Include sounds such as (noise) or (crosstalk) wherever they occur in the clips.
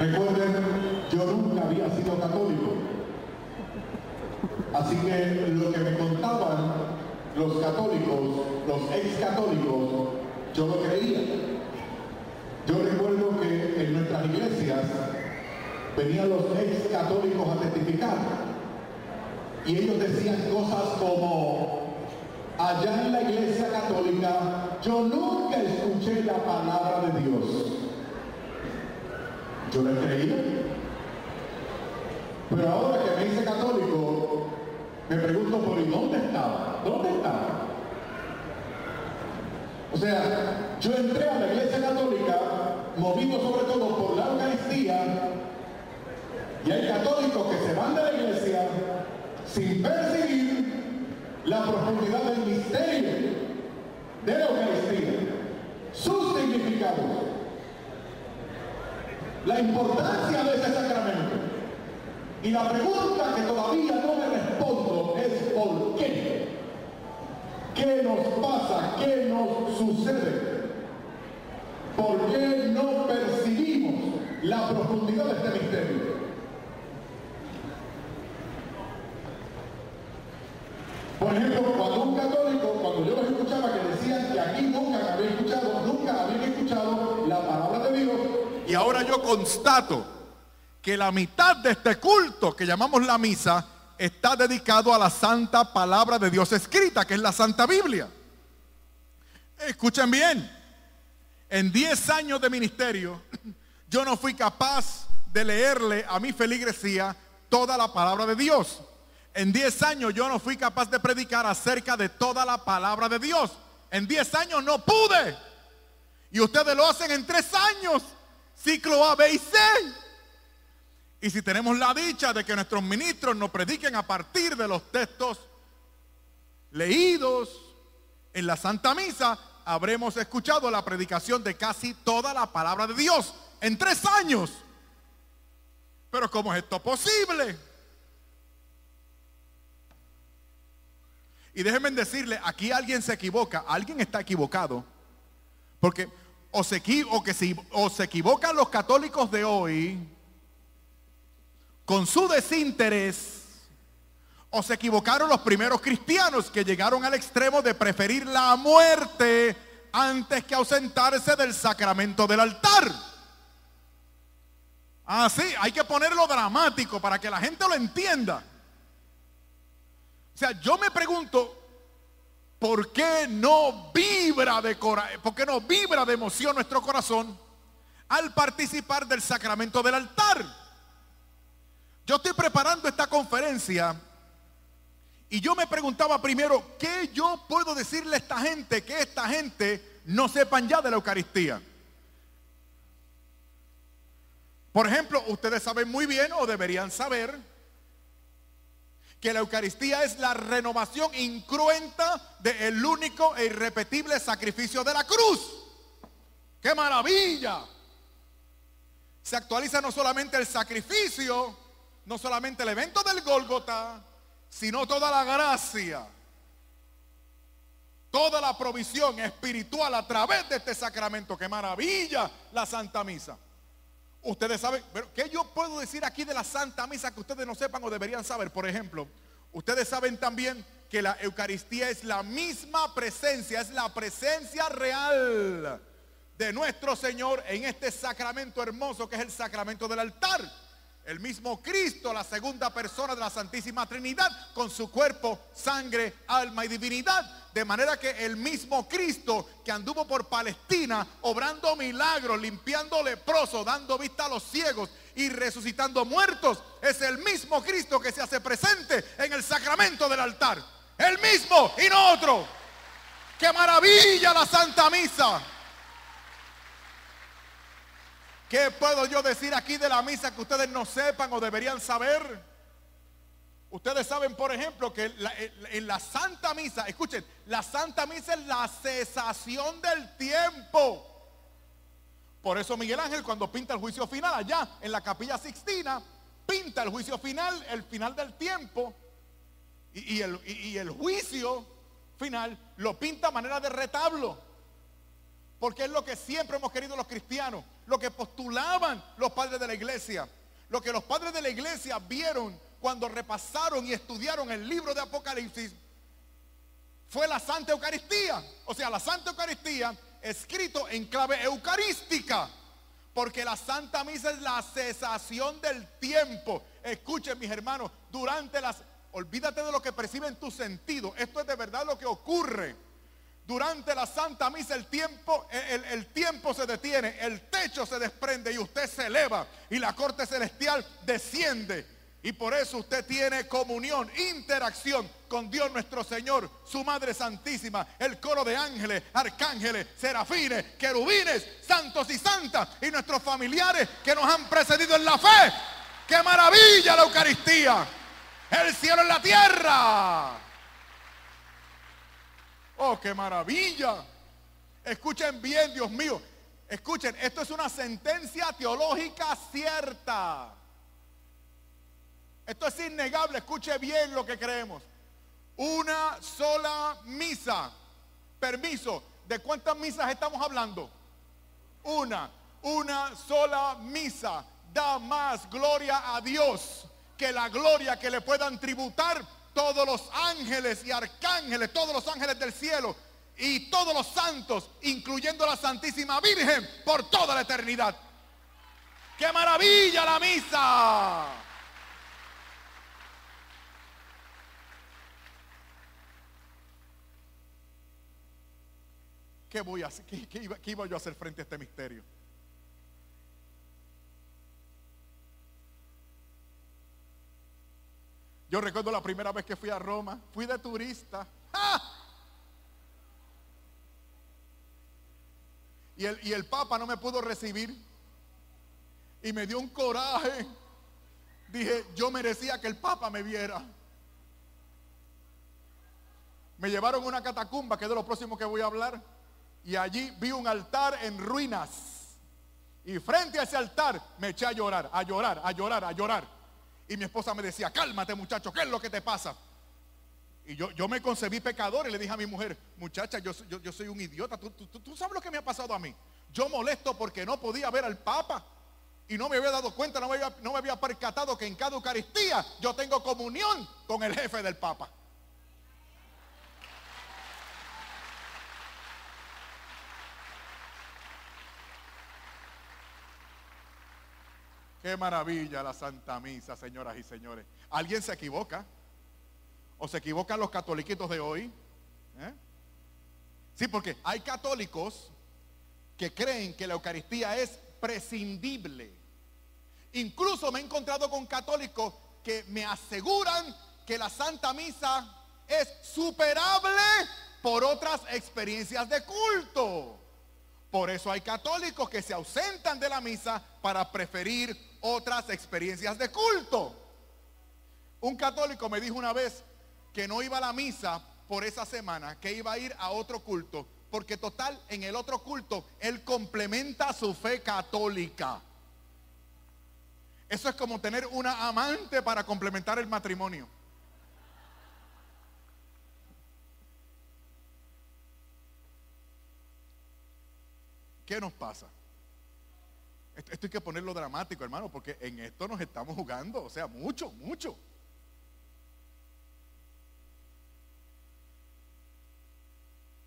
Recuerden, yo nunca había sido católico. Así que lo que me contaban los católicos, los ex católicos, yo lo creía. Yo recuerdo que en nuestras iglesias venían los ex católicos a testificar y ellos decían cosas como, allá en la iglesia católica yo nunca escuché la palabra de Dios. Yo le creía. Pero ahora que me hice católico, me pregunto por dónde estaba? ¿Dónde estaba? O sea, yo entré a la iglesia católica movido sobre todo por la Eucaristía y hay católicos que se van de la iglesia sin percibir la profundidad del misterio de la Eucaristía, sus significados, la importancia de ese sacramento. Y la pregunta que todavía no me respondo es ¿por qué? ¿Qué nos pasa? ¿Qué nos sucede? ¿Por qué no percibimos la profundidad de este misterio? Por ejemplo, cuando un católico, cuando yo los escuchaba que decían que aquí nunca habían escuchado, nunca habían escuchado la palabra ahora yo constato que la mitad de este culto que llamamos la misa está dedicado a la santa palabra de Dios escrita, que es la Santa Biblia. Escuchen bien, en 10 años de ministerio, yo no fui capaz de leerle a mi feligresía toda la palabra de Dios. En 10 años yo no fui capaz de predicar acerca de toda la palabra de Dios. En 10 años no pude. Y ustedes lo hacen en 3 años. Ciclo A, B y C. Y si tenemos la dicha de que nuestros ministros nos prediquen a partir de los textos leídos en la Santa Misa, habremos escuchado la predicación de casi toda la palabra de Dios en tres años. Pero ¿cómo es esto posible? Y déjenme decirle, aquí alguien se equivoca, alguien está equivocado. Porque o se, o que o se equivocan los católicos de hoy con su desinterés, o se equivocaron los primeros cristianos que llegaron al extremo de preferir la muerte antes que ausentarse del sacramento del altar. Ah, sí, hay que ponerlo dramático para que la gente lo entienda. O sea, yo me pregunto, ¿por qué no vibra de por qué no vibra de emoción nuestro corazón al participar del sacramento del altar? Yo estoy preparando esta conferencia y yo me preguntaba primero, ¿qué yo puedo decirle a esta gente que esta gente no sepan ya de la Eucaristía? Por ejemplo, ustedes saben muy bien o deberían saber que la Eucaristía es la renovación incruenta del único e irrepetible sacrificio de la cruz. ¡Qué maravilla! Se actualiza no solamente el sacrificio, no solamente el evento del Gólgota, sino toda la gracia, toda la provisión espiritual a través de este sacramento. ¡Qué maravilla la Santa Misa! Ustedes saben, pero ¿qué yo puedo decir aquí de la Santa Misa que ustedes no sepan o deberían saber? Por ejemplo, ustedes saben también que la Eucaristía es la misma presencia, es la presencia real de nuestro Señor en este sacramento hermoso que es el sacramento del altar. El mismo Cristo, la segunda persona de la Santísima Trinidad, con su cuerpo, sangre, alma y divinidad. De manera que el mismo Cristo que anduvo por Palestina, obrando milagros, limpiando leprosos, dando vista a los ciegos y resucitando muertos, es el mismo Cristo que se hace presente en el sacramento del altar. El mismo y no otro. ¡Qué maravilla la Santa Misa! ¿Qué puedo yo decir aquí de la misa que ustedes no sepan o deberían saber? Ustedes saben, por ejemplo, que en la Santa Misa, escuchen, la Santa Misa es la cesación del tiempo. Por eso Miguel Ángel cuando pinta el juicio final allá en la capilla Sixtina, pinta el juicio final, el final del tiempo, y, el, y el juicio final lo pinta a manera de retablo. Porque es lo que siempre hemos querido los cristianos, lo que postulaban los padres de la iglesia, lo que los padres de la iglesia vieron cuando repasaron y estudiaron el libro de Apocalipsis, fue la Santa Eucaristía. O sea, la Santa Eucaristía escrito en clave eucarística. Porque la Santa Misa es la cesación del tiempo. Escuchen mis hermanos, durante las... Olvídate de lo que perciben tus sentidos. Esto es de verdad lo que ocurre. Durante la Santa Misa el tiempo, el, el, tiempo se detiene, el techo se desprende y usted se eleva y la corte celestial desciende. Y por eso usted tiene comunión, interacción con Dios nuestro Señor, su Madre Santísima, el coro de ángeles, arcángeles, serafines, querubines, santos y santas y nuestros familiares que nos han precedido en la fe. ¡Qué maravilla la Eucaristía! El cielo en la tierra. Oh, qué maravilla. Escuchen bien, Dios mío. Escuchen, esto es una sentencia teológica cierta. Esto es innegable. Escuche bien lo que creemos. Una sola misa. Permiso. ¿De cuántas misas estamos hablando? Una. Una sola misa da más gloria a Dios que la gloria que le puedan tributar todos los ángeles y arcángeles, todos los ángeles del cielo y todos los santos, incluyendo la Santísima Virgen, por toda la eternidad. ¡Qué maravilla la misa! ¿Qué voy a hacer? ¿Qué, iba, ¿Qué iba yo a hacer frente a este misterio? Yo recuerdo la primera vez que fui a Roma, fui de turista. Y el, y el Papa no me pudo recibir. Y me dio un coraje. Dije, yo merecía que el Papa me viera. Me llevaron a una catacumba, que es de lo próximo que voy a hablar. Y allí vi un altar en ruinas. Y frente a ese altar me eché a llorar, a llorar, a llorar, a llorar. Y mi esposa me decía, cálmate muchacho, ¿qué es lo que te pasa? Y yo, yo me concebí pecador y le dije a mi mujer, muchacha, yo, yo, soy un idiota, ¿Tú, tú, sabes lo que me ha pasado a mí. Yo molesto porque no podía ver al Papa y no me había dado cuenta, no me no me había percatado que en cada Eucaristía yo tengo comunión con el jefe del Papa. Qué maravilla la Santa Misa, señoras y señores. ¿Alguien se equivoca? ¿O se equivocan los catoliquitos de hoy? ¿Eh? Sí, porque hay católicos que creen que la Eucaristía es prescindible. Incluso me he encontrado con católicos que me aseguran que la Santa Misa es superable por otras experiencias de culto. Por eso hay católicos que se ausentan de la misa para preferir otras experiencias de culto. Un católico me dijo una vez que no iba a la misa por esa semana, que iba a ir a otro culto, porque total, en el otro culto, él complementa su fe católica. Eso es como tener una amante para complementar el matrimonio. ¿Qué nos pasa? Esto, hay que ponerlo dramático, hermano, porque en esto nos estamos jugando, o sea, mucho, mucho.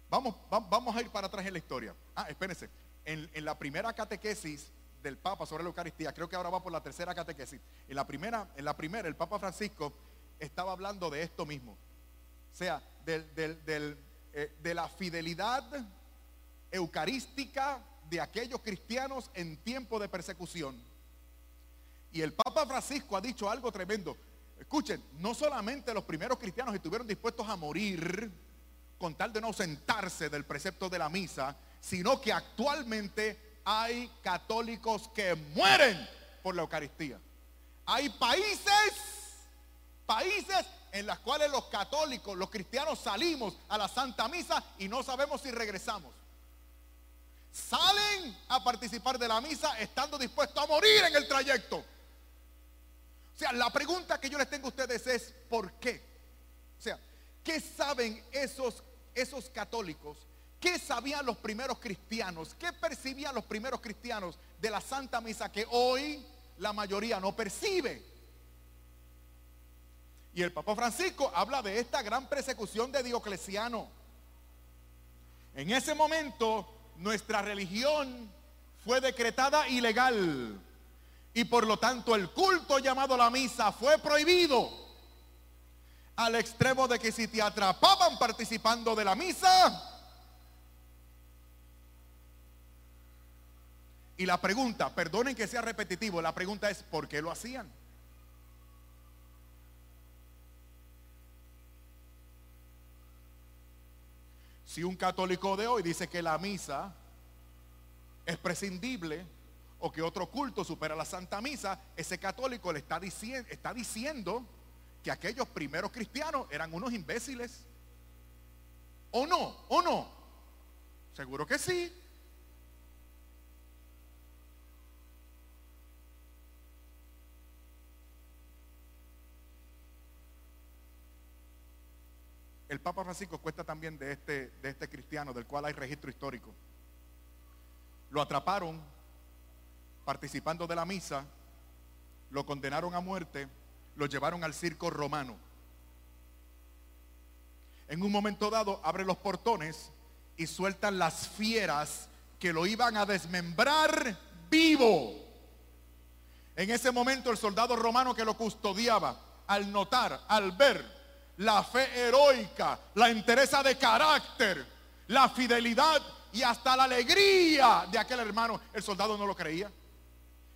Vamos, vamos a ir para atrás en la historia. Ah, espérense. En, en, la primera catequesis del Papa sobre la Eucaristía, creo que ahora va por la tercera catequesis. En la primera, en la primera el Papa Francisco estaba hablando de esto mismo. O sea, del, del, eh, de la fidelidad eucarística de aquellos cristianos en tiempo de persecución. Y el Papa Francisco ha dicho algo tremendo. Escuchen, no solamente los primeros cristianos estuvieron dispuestos a morir con tal de no sentarse del precepto de la misa, sino que actualmente hay católicos que mueren por la Eucaristía. Hay países, países en los cuales los católicos, los cristianos salimos a la Santa Misa y no sabemos si regresamos salen a participar de la misa estando dispuestos a morir en el trayecto. O sea, la pregunta que yo les tengo a ustedes es, ¿por qué? O sea, ¿qué saben esos, esos católicos ¿Qué sabían los primeros cristianos? ¿Qué percibían los primeros cristianos de la Santa Misa que hoy la mayoría no percibe? Y el Papa Francisco habla de esta gran persecución de Diocleciano. En ese momento nuestra religión fue decretada ilegal y por lo tanto el culto llamado la misa fue prohibido al extremo de que si te atrapaban participando de la misa, y la pregunta, perdonen que sea repetitivo, la pregunta es, ¿por qué lo hacían? Si un católico de hoy dice que la misa es prescindible o que otro culto supera la Santa Misa, ese católico le está, diciendo, está diciendo que aquellos primeros cristianos eran unos imbéciles. ¿O no? ¿O no? Seguro que sí. El Papa Francisco cuesta también de este, de este cristiano, del cual hay registro histórico. Lo atraparon participando de la misa, lo condenaron a muerte, lo llevaron al circo romano. En un momento dado abre los portones y sueltan las fieras que lo iban a desmembrar vivo. En ese momento el soldado romano que lo custodiaba, al notar, al ver la fe heroica, la entereza de carácter, la fidelidad y hasta la alegría de aquel hermano. El soldado no lo creía.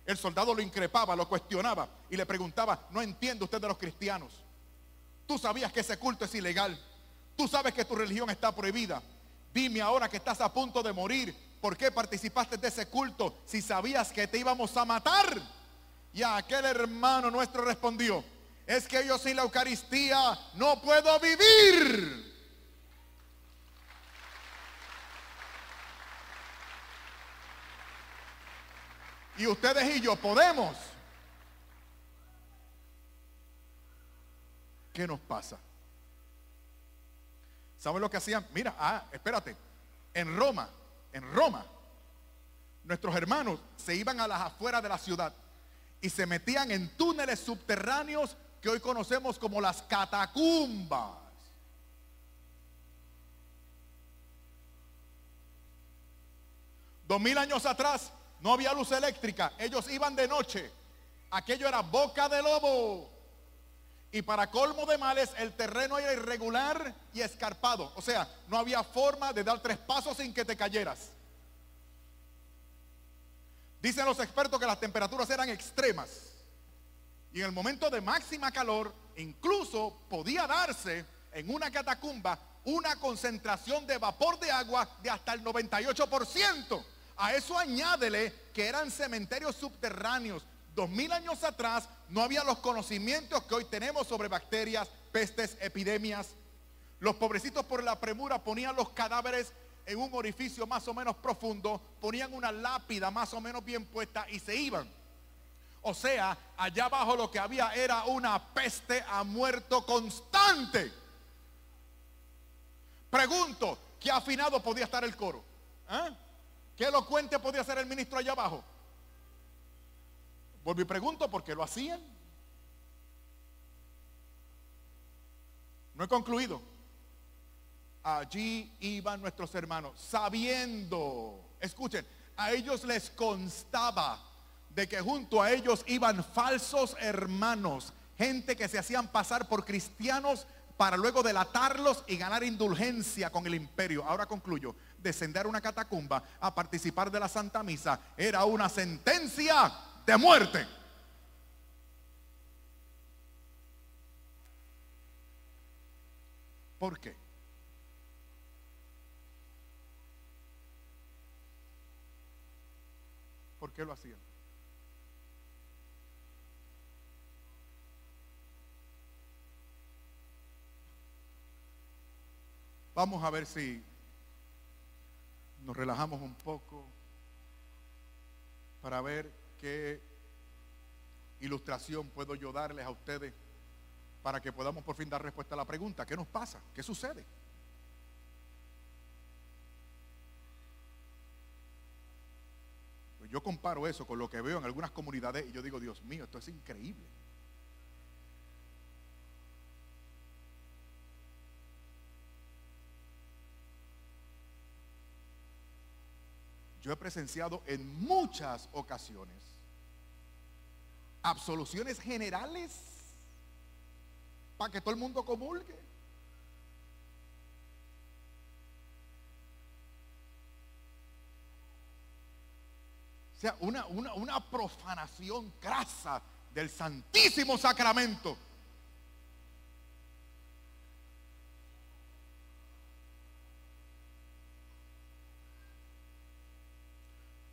El soldado lo increpaba, lo cuestionaba y le preguntaba, no entiende usted de los cristianos. Tú sabías que ese culto es ilegal. Tú sabes que tu religión está prohibida. Dime ahora que estás a punto de morir, ¿por qué participaste de ese culto si sabías que te íbamos a matar? Y aquel hermano nuestro respondió, es que yo sin la Eucaristía no puedo vivir. Y ustedes y yo podemos. ¿Qué nos pasa? ¿Saben lo que hacían? Mira, ah, espérate. En Roma, en Roma, nuestros hermanos se iban a las afueras de la ciudad y se metían en túneles subterráneos que hoy conocemos como las catacumbas. Dos mil años atrás no había luz eléctrica, ellos iban de noche. Aquello era boca de lobo. Y para colmo de males, el terreno era irregular y escarpado. O sea, no había forma de dar tres pasos sin que te cayeras. Dicen los expertos que las temperaturas eran extremas. Y en el momento de máxima calor, incluso podía darse en una catacumba una concentración de vapor de agua de hasta el 98%. A eso añádele que eran cementerios subterráneos. Dos mil años atrás no había los conocimientos que hoy tenemos sobre bacterias, pestes, epidemias. Los pobrecitos por la premura ponían los cadáveres en un orificio más o menos profundo, ponían una lápida más o menos bien puesta y se iban. O sea, allá abajo lo que había era una peste a muerto constante. Pregunto, ¿qué afinado podía estar el coro? ¿Eh? ¿Qué elocuente podía ser el ministro allá abajo? Vuelvo y pregunto, ¿por qué lo hacían? No he concluido. Allí iban nuestros hermanos, sabiendo, escuchen, a ellos les constaba de que junto a ellos iban falsos hermanos, gente que se hacían pasar por cristianos para luego delatarlos y ganar indulgencia con el imperio. Ahora concluyo, descender a una catacumba a participar de la Santa Misa era una sentencia de muerte. ¿Por qué? ¿Por qué lo hacían? Vamos a ver si nos relajamos un poco para ver qué ilustración puedo yo darles a ustedes para que podamos por fin dar respuesta a la pregunta, ¿qué nos pasa? ¿Qué sucede? Pues yo comparo eso con lo que veo en algunas comunidades y yo digo, Dios mío, esto es increíble. Yo he presenciado en muchas ocasiones absoluciones generales para que todo el mundo comulgue. O sea, una, una, una profanación crasa del Santísimo Sacramento.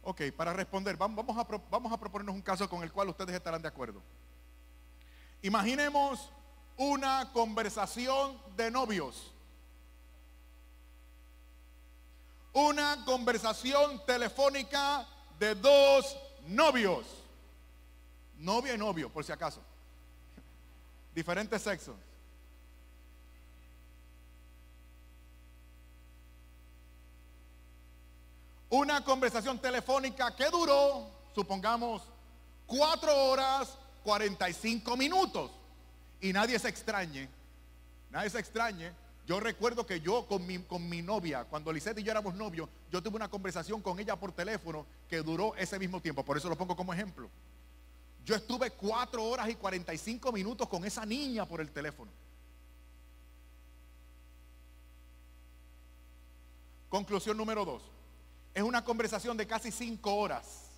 Ok, para responder, vamos a, vamos proponernos un caso con el cual ustedes estarán de acuerdo. Imaginemos una conversación de novios. Una conversación telefónica de dos novios. Novia y novio, por si acaso. Diferentes sexos. Una conversación telefónica que duró, supongamos, cuatro horas 45 minutos. Y nadie se extrañe, nadie se extrañe. Yo recuerdo que yo con mi, con mi novia, cuando Lisette y yo éramos novios, yo tuve una conversación con ella por teléfono que duró ese mismo tiempo. Por eso lo pongo como ejemplo. Yo estuve cuatro horas y 45 minutos con esa niña por el teléfono. Conclusión número dos. Es una conversación de casi cinco horas.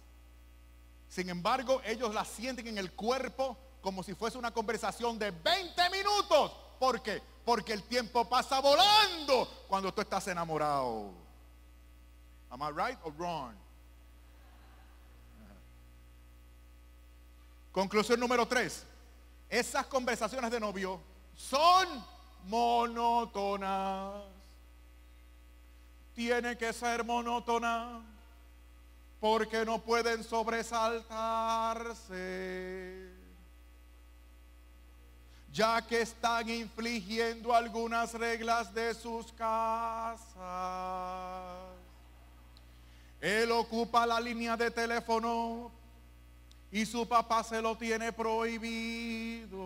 Sin embargo, ellos la sienten en el cuerpo como si fuese una conversación de 20 minutos. ¿Por qué? Porque el tiempo pasa volando cuando tú estás enamorado. Am I right or wrong? Conclusión número tres. Esas conversaciones de novio son monótonas tiene que ser monótona porque no pueden sobresaltarse, ya que están infligiendo algunas reglas de sus casas. Él ocupa la línea de teléfono y su papá se lo tiene prohibido.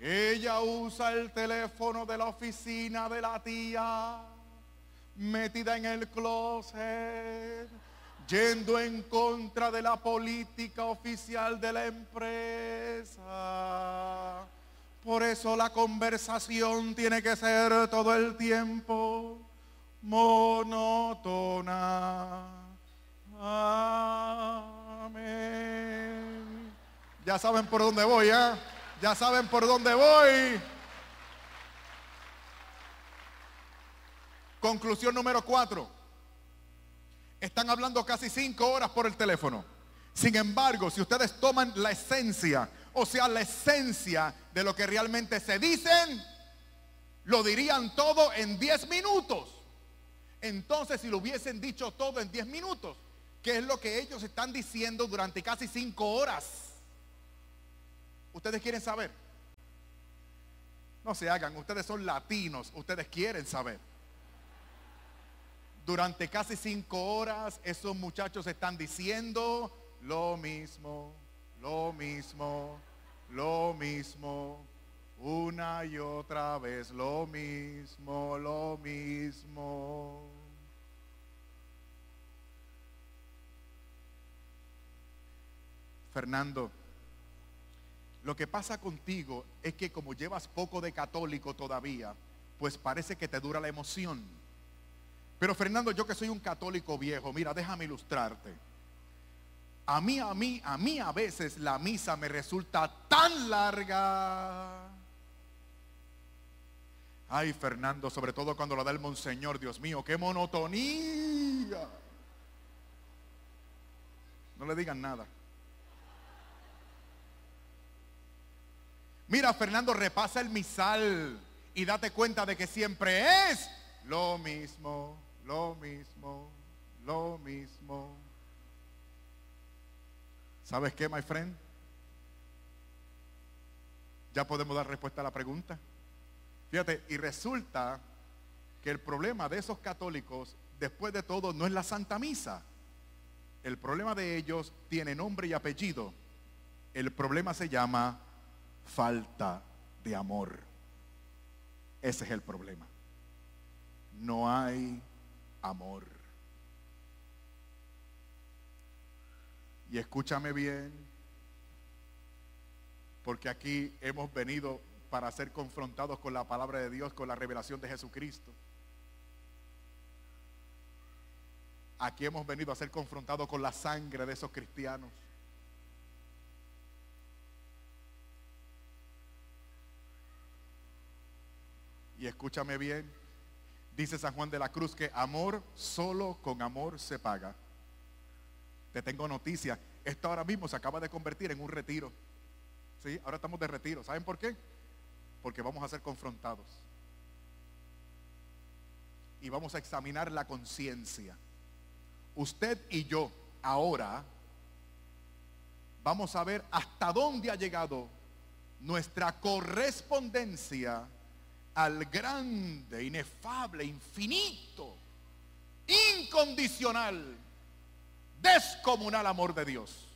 Ella usa el teléfono de la oficina de la tía, metida en el closet, yendo en contra de la política oficial de la empresa. Por eso la conversación tiene que ser todo el tiempo monótona. Amén. Ya saben por dónde voy, ¿eh? Ya saben por dónde voy. Conclusión número cuatro. Están hablando casi cinco horas por el teléfono. Sin embargo, si ustedes toman la esencia, o sea, la esencia de lo que realmente se dicen, lo dirían todo en diez minutos. Entonces, si lo hubiesen dicho todo en diez minutos, ¿qué es lo que ellos están diciendo durante casi cinco horas? ¿Ustedes quieren saber? No se hagan, ustedes son latinos, ustedes quieren saber. Durante casi cinco horas esos muchachos están diciendo lo mismo, lo mismo, lo mismo, una y otra vez, lo mismo, lo mismo. Fernando, lo que pasa contigo es que como llevas poco de católico todavía, pues parece que te dura la emoción. Pero Fernando, yo que soy un católico viejo, mira, déjame ilustrarte. A mí, a mí, a mí a veces la misa me resulta tan larga. Ay, Fernando, sobre todo cuando la da el monseñor, Dios mío, qué monotonía. No le digan nada. Mira, Fernando, repasa el misal y date cuenta de que siempre es lo mismo, lo mismo, lo mismo. ¿Sabes qué, my friend? Ya podemos dar respuesta a la pregunta. Fíjate, y resulta que el problema de esos católicos, después de todo, no es la Santa Misa. El problema de ellos tiene nombre y apellido. El problema se llama falta de amor. Ese es el problema. No hay amor. Y escúchame bien, porque aquí hemos venido para ser confrontados con la palabra de Dios, con la revelación de Jesucristo. Aquí hemos venido a ser confrontados con la sangre de esos cristianos. Y escúchame bien, dice San Juan de la Cruz que amor solo con amor se paga. Te tengo noticia, esto ahora mismo se acaba de convertir en un retiro. ¿Sí? Ahora estamos de retiro. ¿Saben por qué? Porque vamos a ser confrontados. Y vamos a examinar la conciencia. Usted y yo ahora vamos a ver hasta dónde ha llegado nuestra correspondencia al grande, inefable, infinito, incondicional, descomunal amor de Dios.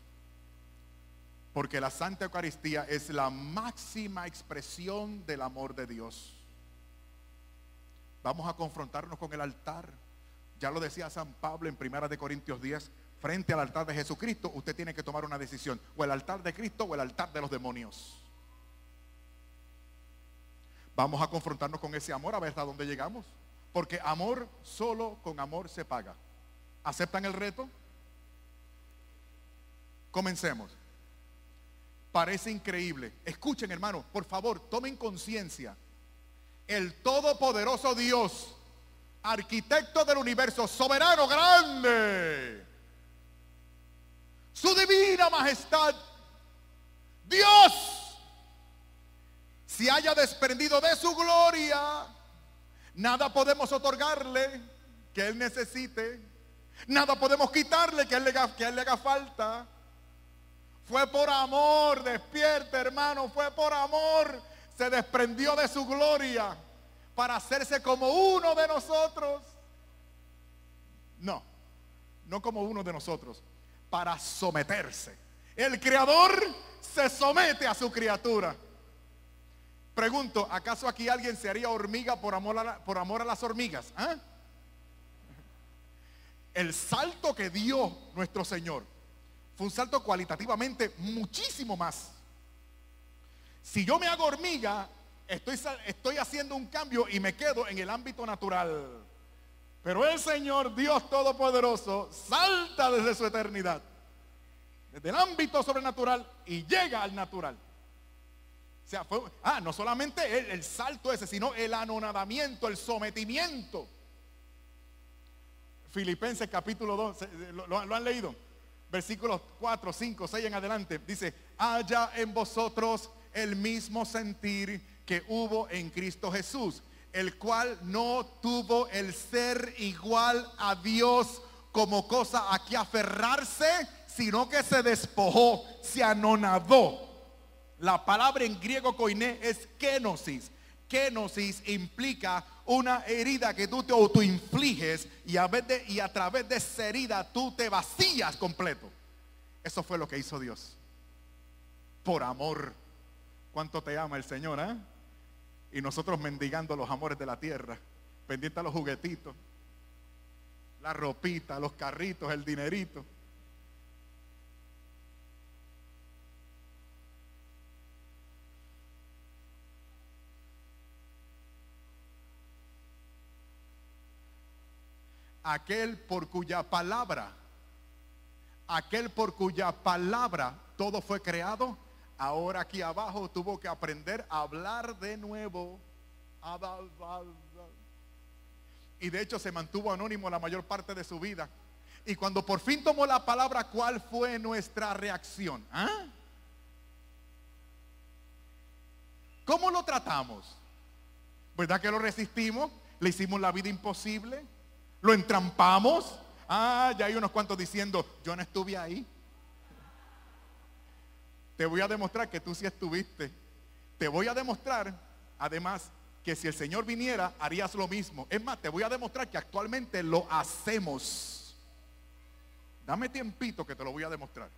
Porque la Santa Eucaristía es la máxima expresión del amor de Dios. Vamos a confrontarnos con el altar. Ya lo decía San Pablo en Primera de Corintios 10, frente al altar de Jesucristo, usted tiene que tomar una decisión, o el altar de Cristo o el altar de los demonios. Vamos a confrontarnos con ese amor a ver hasta dónde llegamos. Porque amor solo con amor se paga. ¿Aceptan el reto? Comencemos. Parece increíble. Escuchen hermano, por favor, tomen conciencia. El todopoderoso Dios, arquitecto del universo, soberano grande, su divina majestad, Dios si haya desprendido de su gloria, nada podemos otorgarle que Él necesite, nada podemos quitarle que Él le, que él le haga falta. Fue por amor, despierta hermano, fue por amor, se desprendió de su gloria para hacerse como uno de nosotros. No, no como uno de nosotros, para someterse. El creador se somete a su criatura. Pregunto, ¿acaso aquí alguien se haría hormiga por amor a, por amor a las hormigas? ¿Ah? El salto que dio nuestro Señor fue un salto cualitativamente muchísimo más. Si yo me hago hormiga, estoy, estoy haciendo un cambio y me quedo en el ámbito natural. Pero el Señor, Dios Todopoderoso, salta desde su eternidad, desde el ámbito sobrenatural y llega al natural. O sea, fue, ah, no solamente el, salto ese, sino el anonadamiento, el sometimiento. Filipenses capítulo 2, ¿lo, lo han leído? Versículos 4, 5, 6 en adelante. Dice, haya en vosotros el mismo sentir que hubo en Cristo Jesús, el cual no tuvo el ser igual a Dios como cosa a que aferrarse, sino que se despojó, se anonadó la palabra en griego koiné es kenosis. Kenosis implica una herida que tú te autoinfliges y a, de, y a través de esa herida tú te vacías completo. Eso fue lo que hizo Dios. Por amor. ¿Cuánto te ama el Señor? Eh? Y nosotros mendigando los amores de la tierra, pendiente los juguetitos, la ropita, los carritos, el dinerito. Aquel por cuya palabra, aquel por cuya palabra todo fue creado, ahora aquí abajo tuvo que aprender a hablar de nuevo. Y de hecho se mantuvo anónimo la mayor parte de su vida. Y cuando por fin tomó la palabra, ¿cuál fue nuestra reacción? ¿Ah? ¿Cómo lo tratamos? ¿Verdad que lo resistimos? ¿Le hicimos la vida imposible? ¿Lo entrampamos? Ah, ya hay unos cuantos diciendo, yo no estuve ahí. Te voy a demostrar que tú sí estuviste. Te voy a demostrar, además, que si el Señor viniera, harías lo mismo. Es más, te voy a demostrar que actualmente lo hacemos. Dame tiempito que te lo voy a demostrar.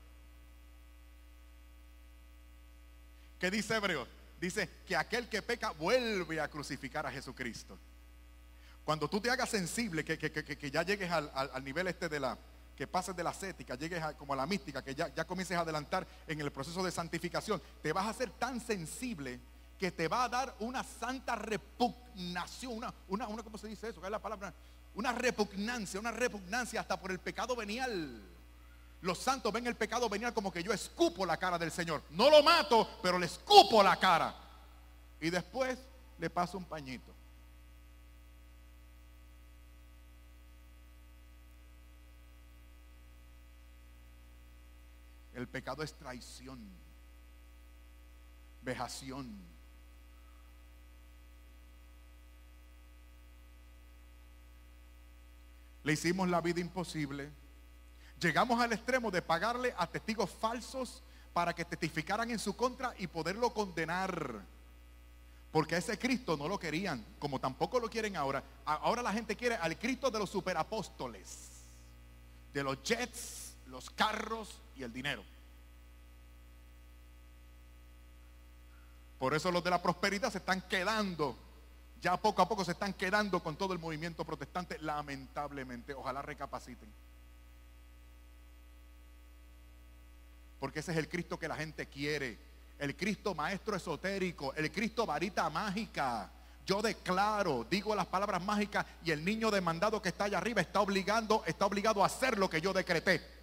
¿Qué dice Hebreo? Dice que aquel que peca vuelve a crucificar a Jesucristo. Cuando tú te hagas sensible, que, ya llegues al, nivel este de la, que pases de la ascética, llegues como a la mística, que ya, ya comiences a adelantar en el proceso de santificación, te vas a hacer tan sensible que te va a dar una santa repugnación, una, una, una ¿cómo se dice eso? ¿Qué es la palabra? Una repugnancia, una repugnancia hasta por el pecado venial. Los santos ven el pecado venial como que yo escupo la cara del Señor. No lo mato, pero le escupo la cara. Y después le paso un pañito. El pecado es traición, vejación. Le hicimos la vida imposible. Llegamos al extremo de pagarle a testigos falsos para que testificaran en su contra y poderlo condenar. Porque ese Cristo no lo querían, como tampoco lo quieren ahora. Ahora la gente quiere al Cristo de los superapóstoles, de los jets, los carros y el dinero. Por eso los de la prosperidad se están quedando, ya poco a poco se están quedando con todo el movimiento protestante, lamentablemente. Ojalá recapaciten. Porque ese es el Cristo que la gente quiere. El Cristo maestro esotérico, el Cristo varita mágica. Yo declaro, digo las palabras mágicas y el niño demandado que está allá arriba está obligando, está obligado a hacer lo que yo decreté.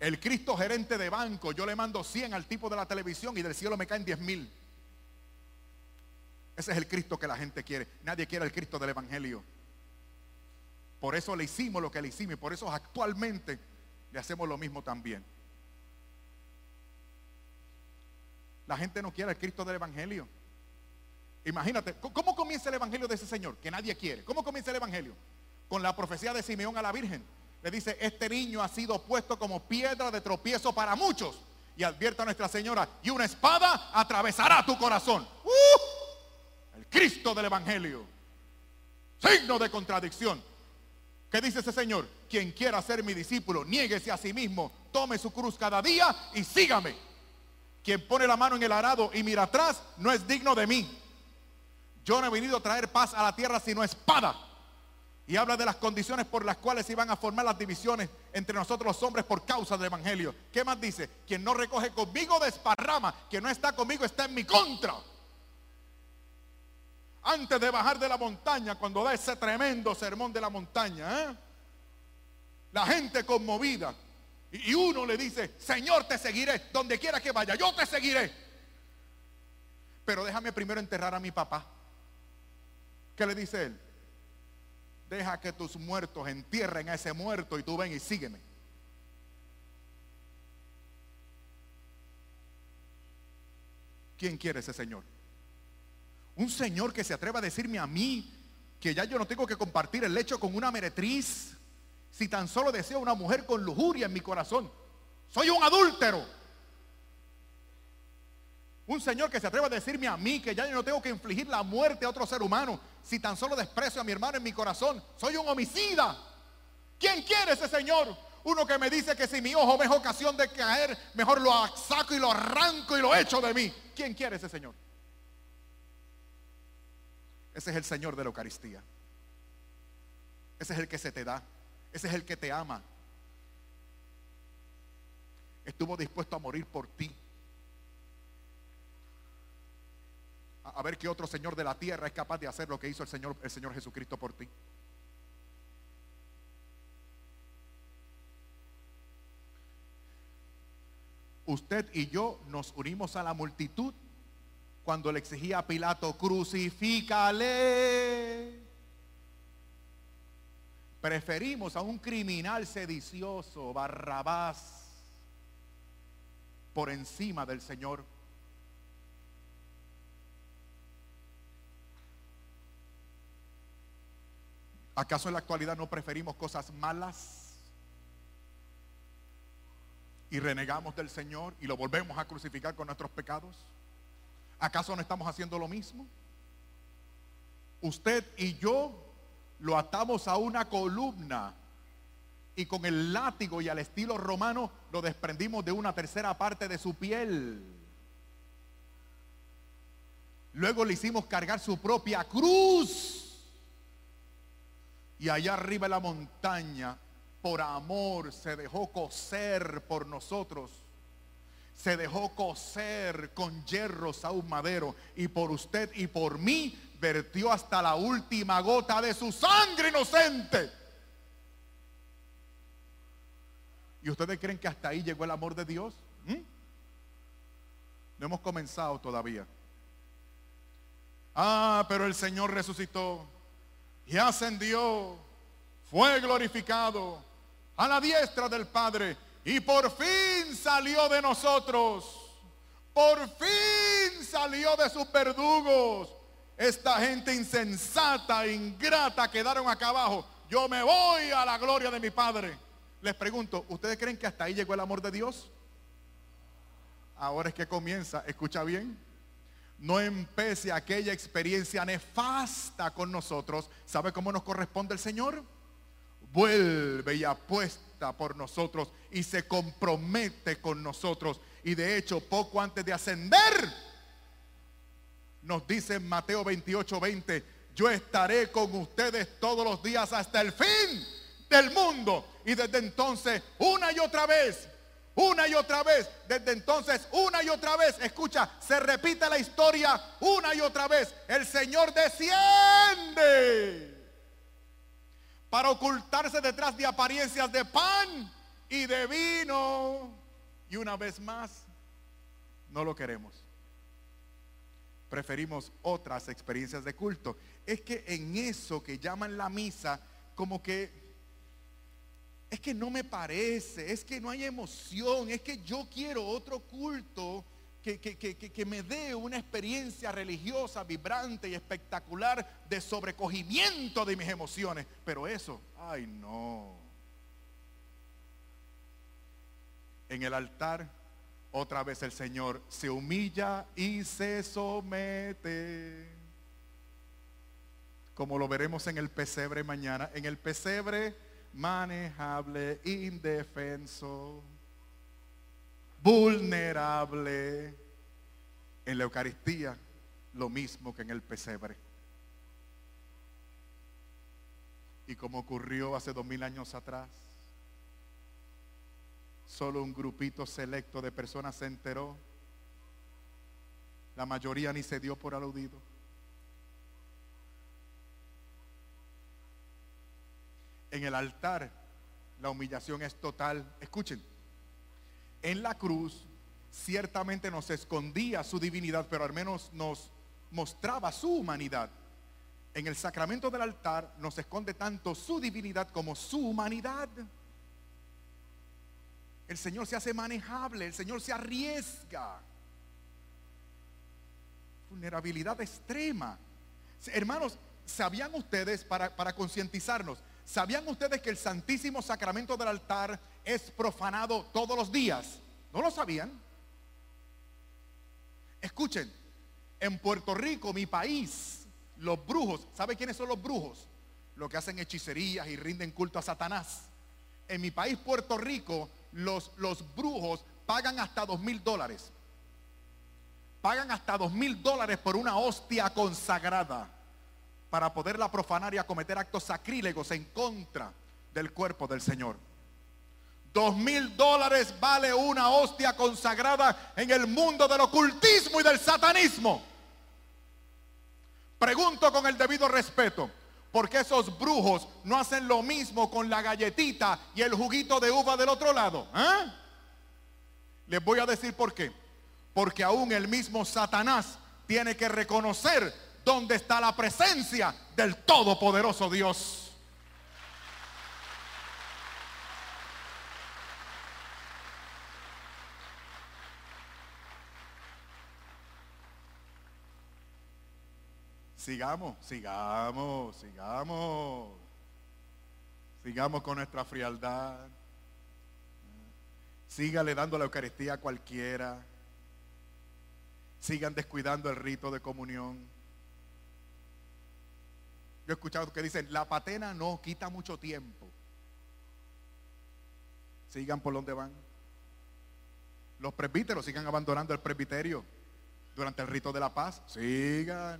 El Cristo gerente de banco, yo le mando 100 al tipo de la televisión y del cielo me caen 10 mil. Ese es el Cristo que la gente quiere. Nadie quiere el Cristo del Evangelio. Por eso le hicimos lo que le hicimos y por eso actualmente le hacemos lo mismo también. La gente no quiere el Cristo del Evangelio. Imagínate, ¿cómo comienza el Evangelio de ese Señor? Que nadie quiere. ¿Cómo comienza el Evangelio? Con la profecía de Simeón a la Virgen le dice, este niño ha sido puesto como piedra de tropiezo para muchos. Y advierte a Nuestra Señora, y una espada atravesará tu corazón. ¡Uh! El Cristo del Evangelio. Signo de contradicción. ¿Qué dice ese Señor? Quien quiera ser mi discípulo, niéguese a sí mismo, tome su cruz cada día y sígame. Quien pone la mano en el arado y mira atrás, no es digno de mí. Yo no he venido a traer paz a la tierra sino espada. Y habla de las condiciones por las cuales iban a formar las divisiones entre nosotros los hombres por causa del Evangelio. ¿Qué más dice? Quien no recoge conmigo desparrama. Quien no está conmigo está en mi contra. Antes de bajar de la montaña, cuando da ese tremendo sermón de la montaña, ¿eh? la gente conmovida. Y uno le dice, Señor, te seguiré. Donde quiera que vaya, yo te seguiré. Pero déjame primero enterrar a mi papá. ¿Qué le dice él? Deja que tus muertos entierren a ese muerto y tú ven y sígueme. ¿Quién quiere ese Señor? Un Señor que se atreva a decirme a mí que ya yo no tengo que compartir el lecho con una meretriz. Si tan solo deseo una mujer con lujuria en mi corazón. Soy un adúltero. Un Señor que se atreva a decirme a mí que ya yo no tengo que infligir la muerte a otro ser humano si tan solo desprecio a mi hermano en mi corazón? Soy un homicida. ¿Quién quiere ese Señor? Uno que me dice que si mi ojo me es ocasión de caer, mejor lo saco y lo arranco y lo echo de mí. ¿Quién quiere ese Señor? Ese es el Señor de la Eucaristía. Ese es el que se te da. Ese es el que te ama. Estuvo dispuesto a morir por ti. A ver qué otro Señor de la tierra es capaz de hacer lo que hizo el Señor, el Señor Jesucristo por ti. Usted y yo nos unimos a la multitud cuando le exigía a Pilato, crucifícale. Preferimos a un criminal sedicioso, Barrabás, por encima del Señor ¿Acaso en la actualidad no preferimos cosas malas? Y renegamos del Señor y lo volvemos a crucificar con nuestros pecados. ¿Acaso no estamos haciendo lo mismo? usted y yo lo atamos a una columna y con el látigo y al estilo romano lo desprendimos de una tercera parte de su piel. Luego le hicimos cargar su propia cruz. Y allá arriba en la montaña, por amor, se dejó coser por nosotros. Se dejó coser con hierros a un madero. Y por usted y por mí vertió hasta la última gota de su sangre inocente. ¿Y ustedes creen que hasta ahí llegó el amor de Dios? ¿Mm? No hemos comenzado todavía. Ah, pero el Señor resucitó y ascendió, fue glorificado a la diestra del Padre y por fin salió de nosotros. Por fin salió de sus verdugos. Esta gente insensata, ingrata, quedaron acá abajo. Yo me voy a la gloria de mi Padre. Les pregunto, ¿ustedes creen que hasta ahí llegó el amor de Dios? Ahora es que comienza, escucha bien. No empece aquella experiencia nefasta con nosotros. ¿Sabe cómo nos corresponde el Señor? Vuelve y apuesta por nosotros y se compromete con nosotros. Y de hecho, poco antes de ascender, nos dice en Mateo 28, 20, yo estaré con ustedes todos los días hasta el fin del mundo. Y desde entonces, una y otra vez, una y otra vez, desde entonces, una y otra vez, escucha, se repite la historia una y otra vez. El Señor desciende para ocultarse detrás de apariencias de pan y de vino. Y una vez más, no lo queremos. Preferimos otras experiencias de culto. Es que en eso que llaman la misa, como que es que no me parece, es que no hay emoción, es que yo quiero otro culto que, que, me dé una experiencia religiosa vibrante y espectacular de sobrecogimiento de mis emociones. Pero eso, ay no. En el altar, otra vez el Señor se humilla y se somete. Como lo veremos en el pesebre mañana. En el pesebre manejable, indefenso, vulnerable. En la Eucaristía, lo mismo que en el pesebre. Y como ocurrió hace dos mil años atrás, solo un grupito selecto de personas se enteró. La mayoría ni se dio por aludido. En el altar la humillación es total. Escuchen, en la cruz ciertamente nos escondía su divinidad, pero al menos nos mostraba su humanidad. En el sacramento del altar nos esconde tanto su divinidad como su humanidad. El Señor se hace manejable, el Señor se arriesga. Vulnerabilidad extrema. Hermanos, ¿sabían ustedes, para, concientizarnos, ¿Sabían ustedes que el Santísimo Sacramento del altar es profanado todos los días? ¿No lo sabían? Escuchen, en Puerto Rico, mi país, los brujos, ¿sabe quiénes son los brujos? Los que hacen hechicerías y rinden culto a Satanás. En mi país, Puerto Rico, los, los brujos pagan hasta dos mil dólares. Pagan hasta dos mil dólares por una hostia consagrada para poderla profanar y acometer actos sacrílegos en contra del cuerpo del Señor. Dos mil dólares vale una hostia consagrada en el mundo del ocultismo y del satanismo. Pregunto con el debido respeto, ¿por qué esos brujos no hacen lo mismo con la galletita y el juguito de uva del otro lado? ¿Eh? Les voy a decir por qué. Porque aún el mismo Satanás tiene que reconocer donde está la presencia del Todopoderoso Dios. Sigamos, sigamos, sigamos. Sigamos con nuestra frialdad. Sígale dando la Eucaristía a cualquiera. Sigan descuidando el rito de comunión. Yo he escuchado que dicen, la patena no quita mucho tiempo. Sigan por donde van. Los presbíteros sigan abandonando el presbiterio durante el rito de la paz. Sigan.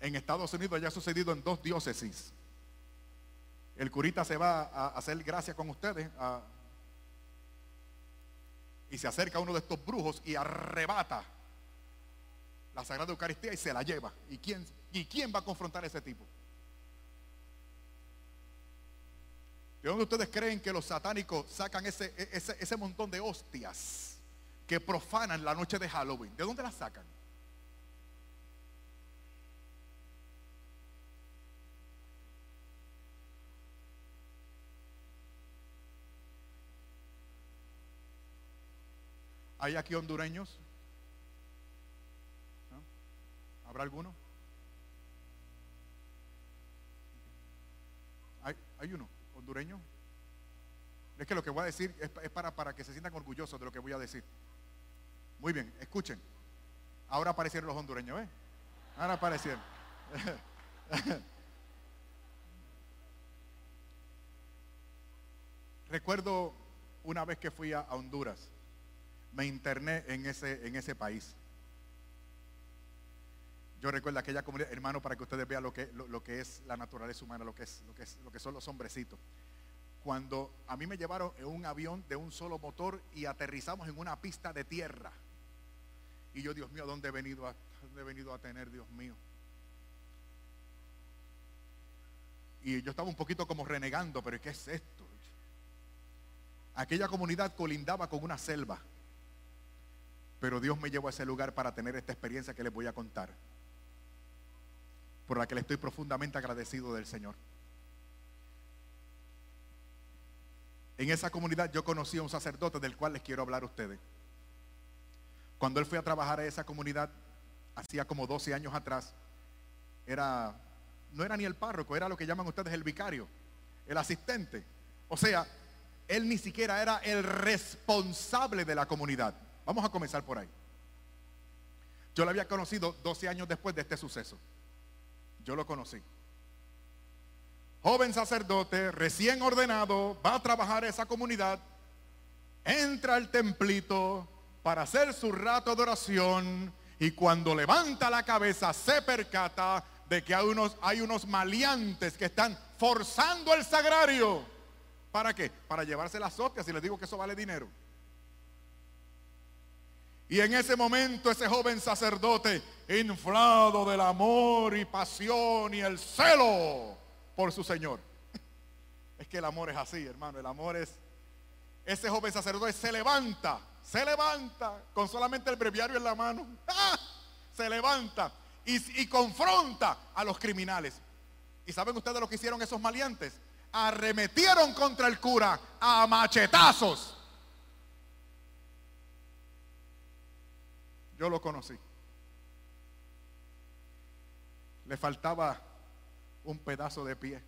En Estados Unidos ya ha sucedido en dos diócesis. El curita se va a hacer gracia con ustedes y se acerca a uno de estos brujos y arrebata la Sagrada Eucaristía y se la lleva. ¿Y quién, y quién va a confrontar a ese tipo? ¿De dónde ustedes creen que los satánicos sacan ese, ese, ese montón de hostias que profanan la noche de Halloween? ¿De dónde las sacan? ¿Hay aquí hondureños? ¿Habrá alguno? ¿Hay, ¿Hay uno? hondureño? Es que lo que voy a decir es, para, para que se sientan orgullosos de lo que voy a decir. Muy bien, escuchen. Ahora aparecieron los hondureños, ¿eh? Ahora aparecieron. (laughs) Recuerdo una vez que fui a, Honduras, me interné en ese, en ese país. Yo recuerdo aquella comunidad, hermano, para que ustedes vean lo que, lo, que es la naturaleza humana, lo que, es, lo, que es, lo que son los hombrecitos. Cuando a mí me llevaron en un avión de un solo motor y aterrizamos en una pista de tierra. Y yo, Dios mío, ¿dónde he venido a, dónde he venido a tener, Dios mío? Y yo estaba un poquito como renegando, pero ¿qué es esto? Aquella comunidad colindaba con una selva. Pero Dios me llevó a ese lugar para tener esta experiencia que les voy a contar por la que le estoy profundamente agradecido del Señor. En esa comunidad yo conocí a un sacerdote del cual les quiero hablar a ustedes. Cuando él fue a trabajar a esa comunidad, hacía como 12 años atrás, era, no era ni el párroco, era lo que llaman ustedes el vicario, el asistente. O sea, él ni siquiera era el responsable de la comunidad. Vamos a comenzar por ahí. Yo lo había conocido 12 años después de este suceso. Yo lo conocí. Joven sacerdote, recién ordenado, va a trabajar esa comunidad, entra al templito para hacer su rato de oración y cuando levanta la cabeza se percata de que hay unos, hay maleantes que están forzando el sagrario. ¿Para qué? Para llevarse las hostias y les digo que eso vale dinero. Y en ese momento ese joven sacerdote, inflado del amor y pasión y el celo por su Señor. (laughs) Es que el amor es así, hermano. El amor es... Ese joven sacerdote se levanta, se levanta con solamente el breviario en la mano. (laughs) Se levanta y, y confronta a los criminales. ¿Y saben ustedes lo que hicieron esos maleantes? Arremetieron contra el cura a machetazos. Yo lo conocí. Le faltaba un pedazo de pie,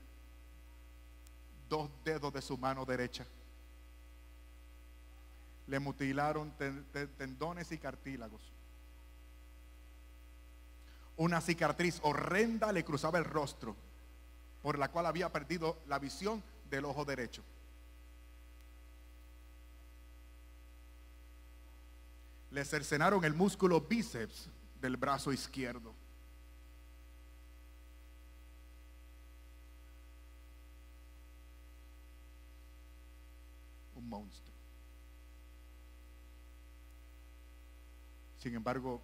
dos dedos de su mano derecha. Le mutilaron tendones y cartílagos. Una cicatriz horrenda le cruzaba el rostro, por la cual había perdido la visión del ojo derecho. Le cercenaron el músculo bíceps del brazo izquierdo. Un monstruo. Sin embargo,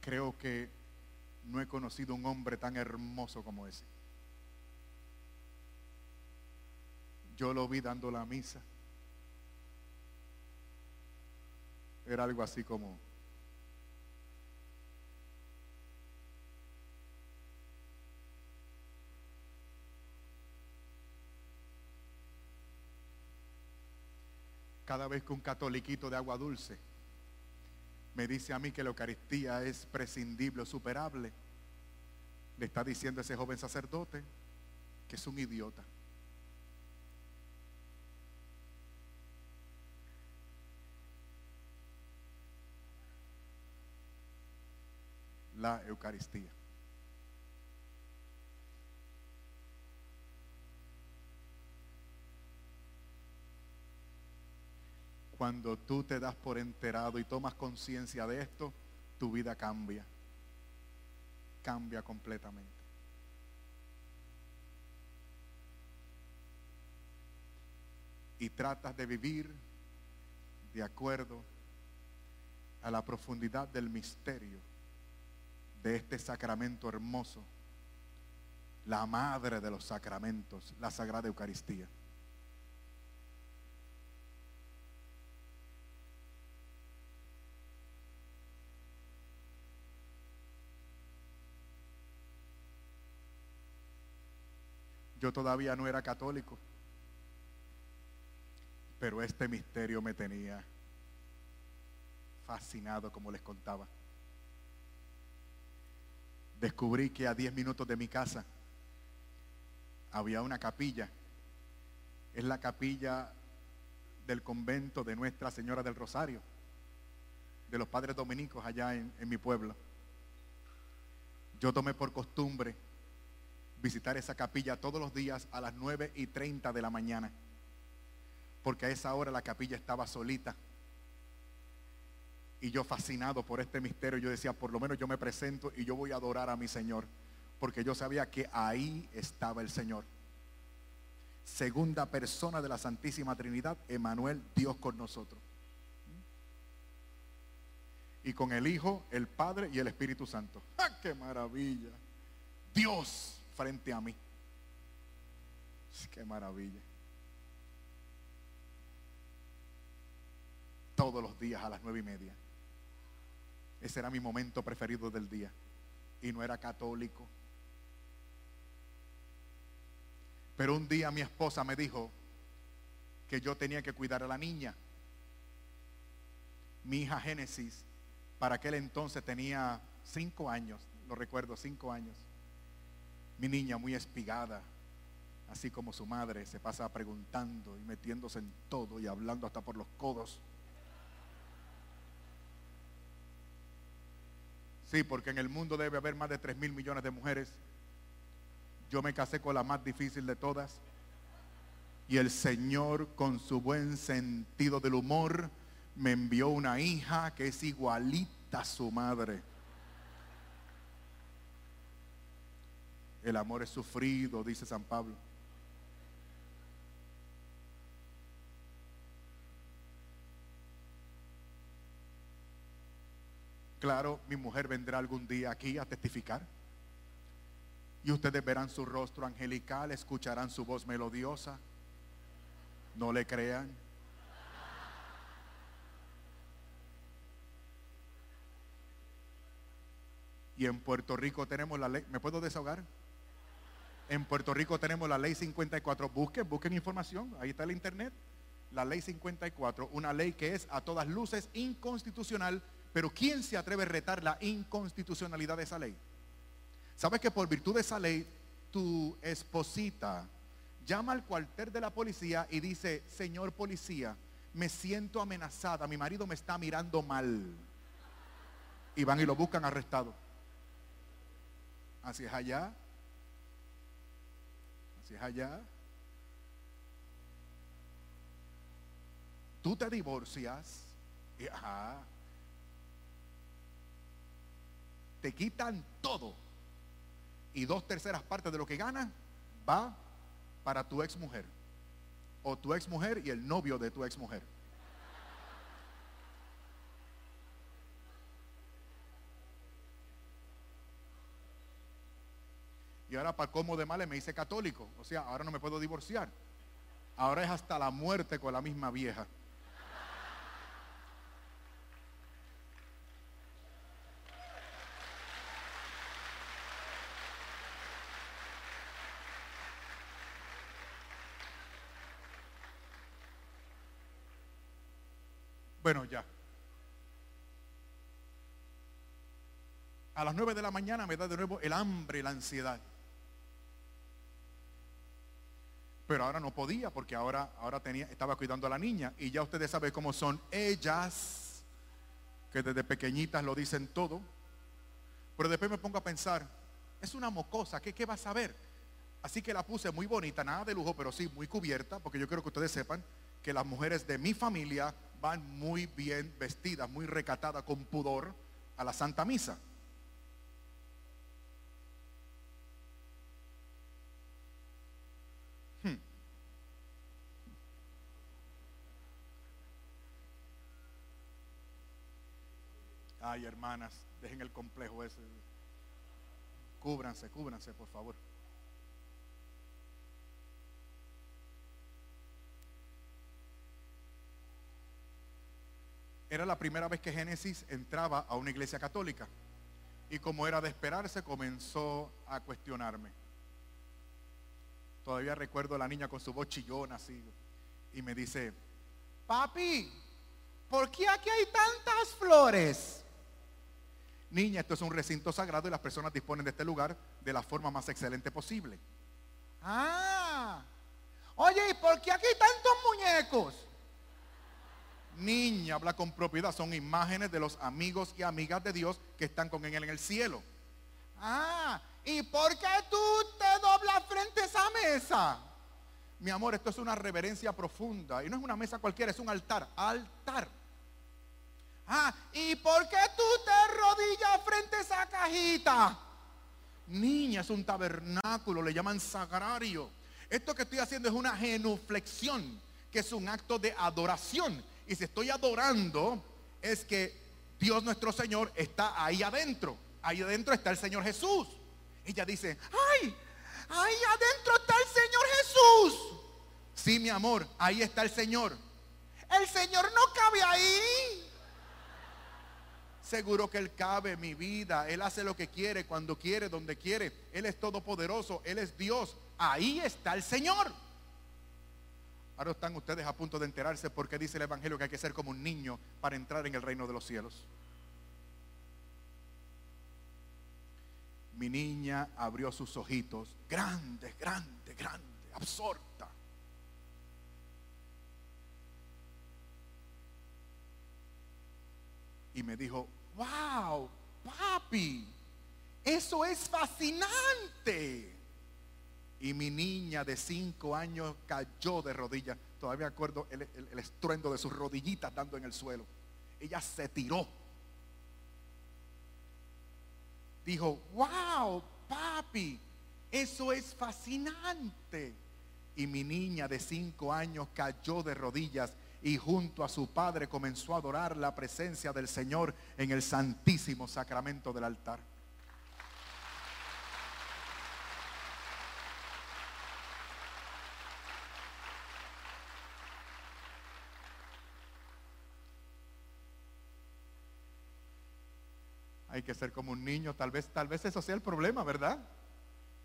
creo que no he conocido un hombre tan hermoso como ese. Yo lo vi dando la misa. Era algo así como, cada vez que un catoliquito de agua dulce me dice a mí que la Eucaristía es prescindible o superable, le está diciendo ese joven sacerdote que es un idiota. la Eucaristía. Cuando tú te das por enterado y tomas conciencia de esto, tu vida cambia. Cambia completamente. Y tratas de vivir de acuerdo a la profundidad del misterio de este sacramento hermoso, la madre de los sacramentos, la Sagrada Eucaristía. Yo todavía no era católico, pero este misterio me tenía fascinado, como les contaba. Descubrí que a 10 minutos de mi casa había una capilla. Es la capilla del convento de Nuestra Señora del Rosario, de los padres dominicos allá en, mi pueblo. Yo tomé por costumbre visitar esa capilla todos los días a las 9 y 30 de la mañana, porque a esa hora la capilla estaba solita. Y yo fascinado por este misterio, yo decía, por lo menos yo me presento y yo voy a adorar a mi Señor, porque yo sabía que ahí estaba el Señor. Segunda persona de la Santísima Trinidad, Emanuel, Dios con nosotros. Y con el Hijo, el Padre y el Espíritu Santo. ¡Ah, qué maravilla! Dios frente a mí. Qué maravilla. Todos los días a las nueve y media. Ese era mi momento preferido del día. Y no era católico. Pero un día mi esposa me dijo que yo tenía que cuidar a la niña. Mi hija Génesis, para aquel entonces tenía cinco años, lo recuerdo, cinco años. Mi niña muy espigada, así como su madre, se pasa preguntando y metiéndose en todo y hablando hasta por los codos. Sí, porque en el mundo debe haber más de 3 mil millones de mujeres. Yo me casé con la más difícil de todas. Y el Señor, con su buen sentido del humor, me envió una hija que es igualita a su madre. El amor es sufrido, dice San Pablo. Claro, mi mujer vendrá algún día aquí a testificar. Y ustedes verán su rostro angelical, escucharán su voz melodiosa. No le crean. Y en Puerto Rico tenemos la ley. ¿Me puedo desahogar? En Puerto Rico tenemos la ley 54. Busquen, busquen información. Ahí está el internet. La ley 54, una ley que es a todas luces inconstitucional. Pero ¿quién se atreve a retar la inconstitucionalidad de esa ley? ¿Sabes que por virtud de esa ley, tu esposita llama al cuartel de la policía y dice, señor policía, me siento amenazada, mi marido me está mirando mal. Y van y lo buscan arrestado. Así es allá. Así es allá. Tú te divorcias y quitan todo. Y dos terceras partes de lo que ganas va para tu ex mujer. O tu ex mujer y el novio de tu ex mujer. Y ahora para cómo de mal me hice católico. O sea, ahora no me puedo divorciar. Ahora es hasta la muerte con la misma vieja. Bueno, ya. A las nueve de la mañana me da de nuevo el hambre la ansiedad. Pero ahora no podía porque ahora, ahora tenía, estaba cuidando a la niña. Y ya ustedes saben cómo son ellas, que desde pequeñitas lo dicen todo. Pero después me pongo a pensar, es una mocosa, ¿qué, qué va a saber? Así que la puse muy bonita, nada de lujo, pero sí muy cubierta, porque yo quiero que ustedes sepan que las mujeres de mi familia van muy bien vestidas, muy recatadas, con pudor a la Santa Misa. Hmm. Ay, hermanas, dejen el complejo ese. Cúbranse, cúbranse, por favor. Era la primera vez que Génesis entraba a una iglesia católica. Y como era de esperarse, comenzó a cuestionarme. Todavía recuerdo a la niña con su voz chillona así. Y me dice, papi, ¿por qué aquí hay tantas flores? Niña, esto es un recinto sagrado y las personas disponen de este lugar de la forma más excelente posible. Ah, oye, ¿y por qué aquí hay tantos muñecos? Niña, habla con propiedad, son imágenes de los amigos y amigas de Dios que están con él en el cielo. Ah, ¿y por qué tú te doblas frente a esa mesa? Mi amor, esto es una reverencia profunda y no es una mesa cualquiera, es un altar, altar. Ah, ¿y por qué tú te rodillas frente a esa cajita? Niña, es un tabernáculo, le llaman sagrario. Esto que estoy haciendo es una genuflexión, que es un acto de adoración. Y si estoy adorando, es que Dios nuestro Señor está ahí adentro. Ahí adentro está el Señor Jesús. Ella dice, ay, ahí adentro está el Señor Jesús. Sí, mi amor, ahí está el Señor. El Señor no cabe ahí. Seguro que Él cabe mi vida. Él hace lo que quiere, cuando quiere, donde quiere. Él es todopoderoso. Él es Dios. Ahí está el Señor. Ahora están ustedes a punto de enterarse porque dice el Evangelio que hay que ser como un niño para entrar en el reino de los cielos. Mi niña abrió sus ojitos, grande, grande, grande, absorta. Y me dijo, wow, papi, eso es fascinante. Y mi niña de cinco años cayó de rodillas. Todavía acuerdo el, estruendo de sus rodillitas dando en el suelo. Ella se tiró. Dijo, wow, papi, eso es fascinante. Y mi niña de cinco años cayó de rodillas y junto a su padre comenzó a adorar la presencia del Señor en el santísimo sacramento del altar. Hay que ser como un niño. Tal vez, tal vez eso sea el problema, ¿verdad?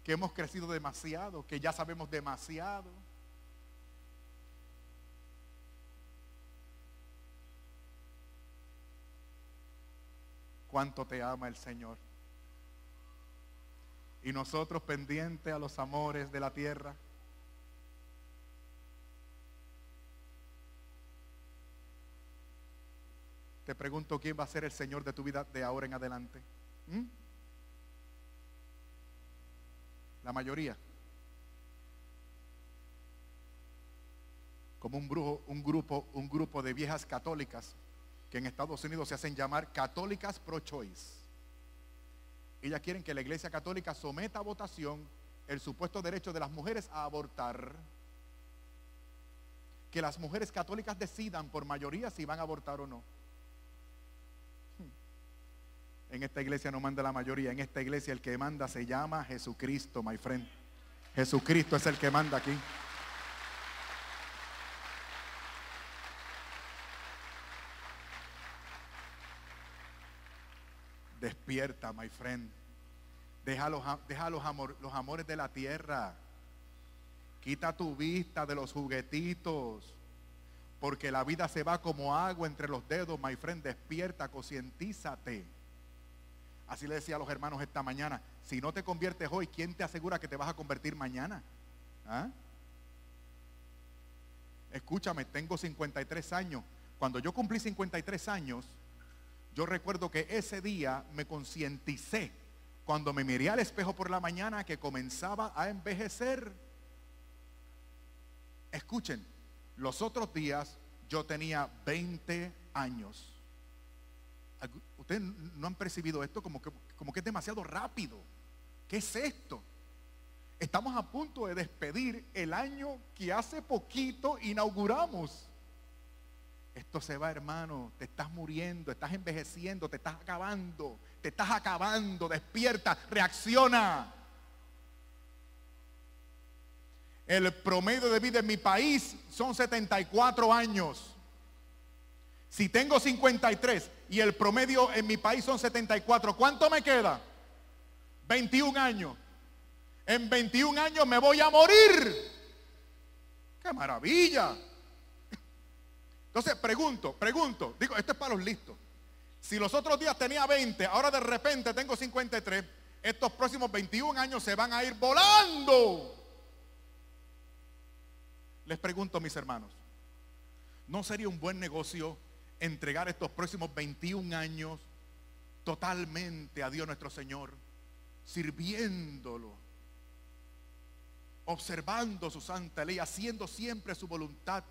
Que hemos crecido demasiado, que ya sabemos demasiado. Cuánto te ama el Señor. Y nosotros pendientes a los amores de la tierra. Te pregunto quién va a ser el Señor de tu vida de ahora en adelante. ¿Mm? La mayoría. Como un, brujo, un, grupo, un grupo de viejas católicas que en Estados Unidos se hacen llamar católicas pro-choice. Ellas quieren que la iglesia católica someta a votación el supuesto derecho de las mujeres a abortar. Que las mujeres católicas decidan por mayoría si van a abortar o no. En esta iglesia no manda la mayoría. En esta iglesia el que manda se llama Jesucristo, my friend. Jesucristo es el que manda aquí. Despierta, my friend. Deja, los, los amores de la tierra. Quita tu vista de los juguetitos. Porque la vida se va como agua entre los dedos, my friend. Despierta, concientízate. Así le decía a los hermanos esta mañana, si no te conviertes hoy, ¿quién te asegura que te vas a convertir mañana? ¿Ah? Escúchame, tengo 53 años. Cuando yo cumplí 53 años, yo recuerdo que ese día me concienticé cuando me miré al espejo por la mañana que comenzaba a envejecer. Escuchen, los otros días yo tenía 20 años. Ustedes no han percibido esto como que, como que es demasiado rápido. ¿Qué es esto? Estamos a punto de despedir el año que hace poquito inauguramos. Esto se va, hermano. Te estás muriendo, estás envejeciendo, te estás acabando, te estás acabando. Despierta, reacciona. El promedio de vida en mi país son 74 años. Si tengo 53 y el promedio en mi país son 74, ¿cuánto me queda? 21 años. En 21 años me voy a morir. ¡Qué maravilla! Entonces, pregunto, pregunto, digo, esto es para los listos. Si los otros días tenía 20, ahora de repente tengo 53, estos próximos 21 años se van a ir volando. Les pregunto, mis hermanos, ¿no sería un buen negocio entregar estos próximos 21 años totalmente a Dios nuestro Señor, sirviéndolo, observando su santa ley, haciendo siempre su voluntad?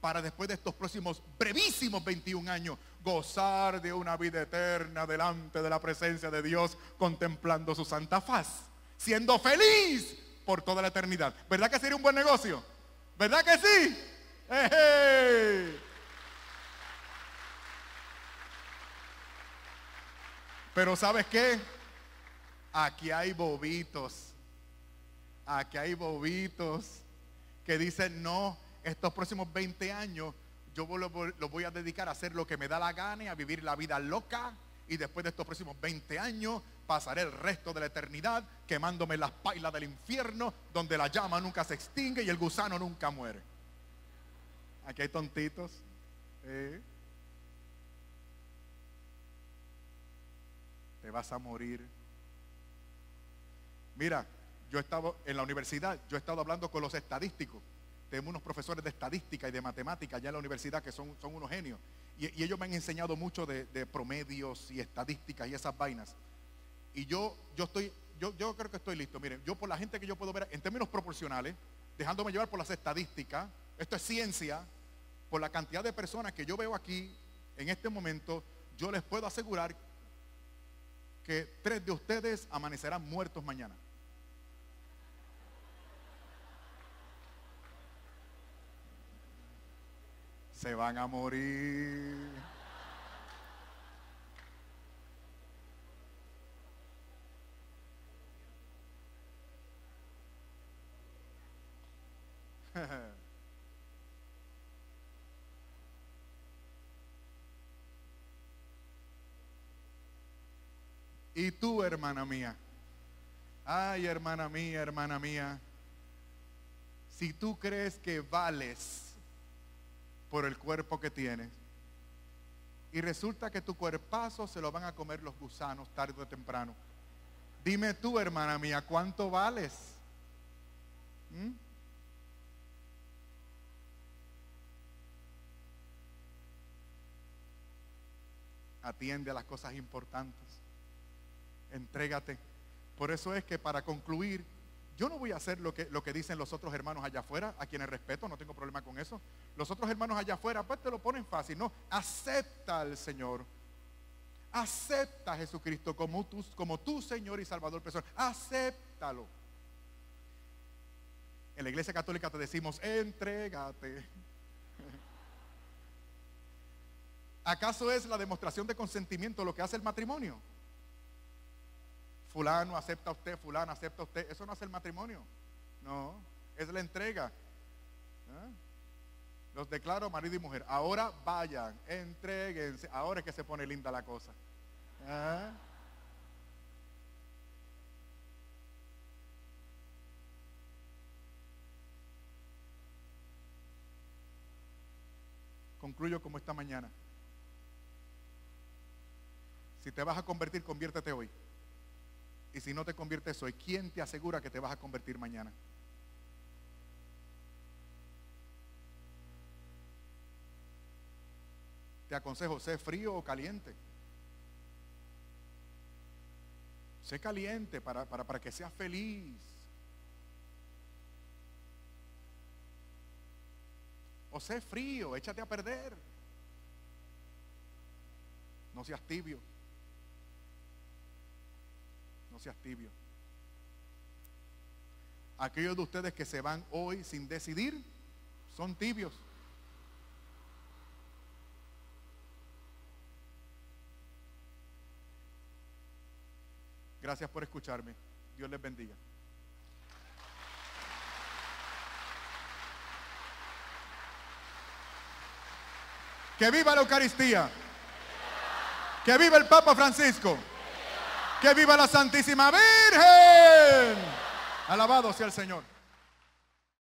para después de estos próximos brevísimos 21 años gozar de una vida eterna delante de la presencia de Dios, contemplando su santa faz, siendo feliz por toda la eternidad. ¿Verdad que sería un buen negocio? ¿Verdad que sí? Pero ¿sabes qué? Aquí hay bobitos. Aquí hay bobitos que dicen, no, estos próximos 20 años yo lo, voy a dedicar a hacer lo que me da la gana y a vivir la vida loca. Y después de estos próximos 20 años pasaré el resto de la eternidad quemándome las pailas del infierno donde la llama nunca se extingue y el gusano nunca muere. Aquí hay tontitos. ¿eh? Te vas a morir. Mira, yo he estado en la universidad, yo he estado hablando con los estadísticos tenemos unos profesores de estadística y de matemática allá en la universidad que son, son unos genios. Y, ellos me han enseñado mucho de, promedios y estadísticas y esas vainas. Y yo, yo estoy, yo, yo creo que estoy listo. Miren, yo por la gente que yo puedo ver en términos proporcionales, dejándome llevar por las estadísticas, esto es ciencia, por la cantidad de personas que yo veo aquí en este momento, yo les puedo asegurar que tres de ustedes amanecerán muertos mañana. se van a morir. (laughs) y tú, hermana mía, ay, hermana mía, hermana mía, si tú crees que vales por el cuerpo que tienes. Y resulta que tu cuerpazo se lo van a comer los gusanos tarde o temprano. Dime tú, hermana mía, ¿cuánto vales? ¿Mm? Atiende a las cosas importantes. Entrégate. Por eso es que para concluir, yo no voy a hacer lo que, lo que dicen los otros hermanos allá afuera, a quienes respeto, no tengo problema con eso. Los otros hermanos allá afuera, pues te lo ponen fácil, no. Acepta al Señor. Acepta a Jesucristo como tu, como tu Señor y Salvador personal. Acéptalo. En la iglesia católica te decimos, entrégate. (laughs) ¿Acaso es la demostración de consentimiento lo que hace el matrimonio? Fulano acepta usted, fulano acepta usted. Eso no es el matrimonio. No, es la entrega. ¿Ah? Los declaro marido y mujer. Ahora vayan, entreguense. Ahora es que se pone linda la cosa. ¿Ah? Concluyo como esta mañana. Si te vas a convertir, conviértete hoy. Y si no te conviertes hoy, ¿quién te asegura que te vas a convertir mañana? Te aconsejo, sé frío o caliente. Sé caliente para, para, para que seas feliz. O sé frío, échate a perder. No seas tibio. No seas tibio. Aquellos de ustedes que se van hoy sin decidir son tibios. Gracias por escucharme. Dios les bendiga. Que viva la Eucaristía. Que viva el Papa Francisco. Que viva la Santísima Virgen. Alabado sea el Señor.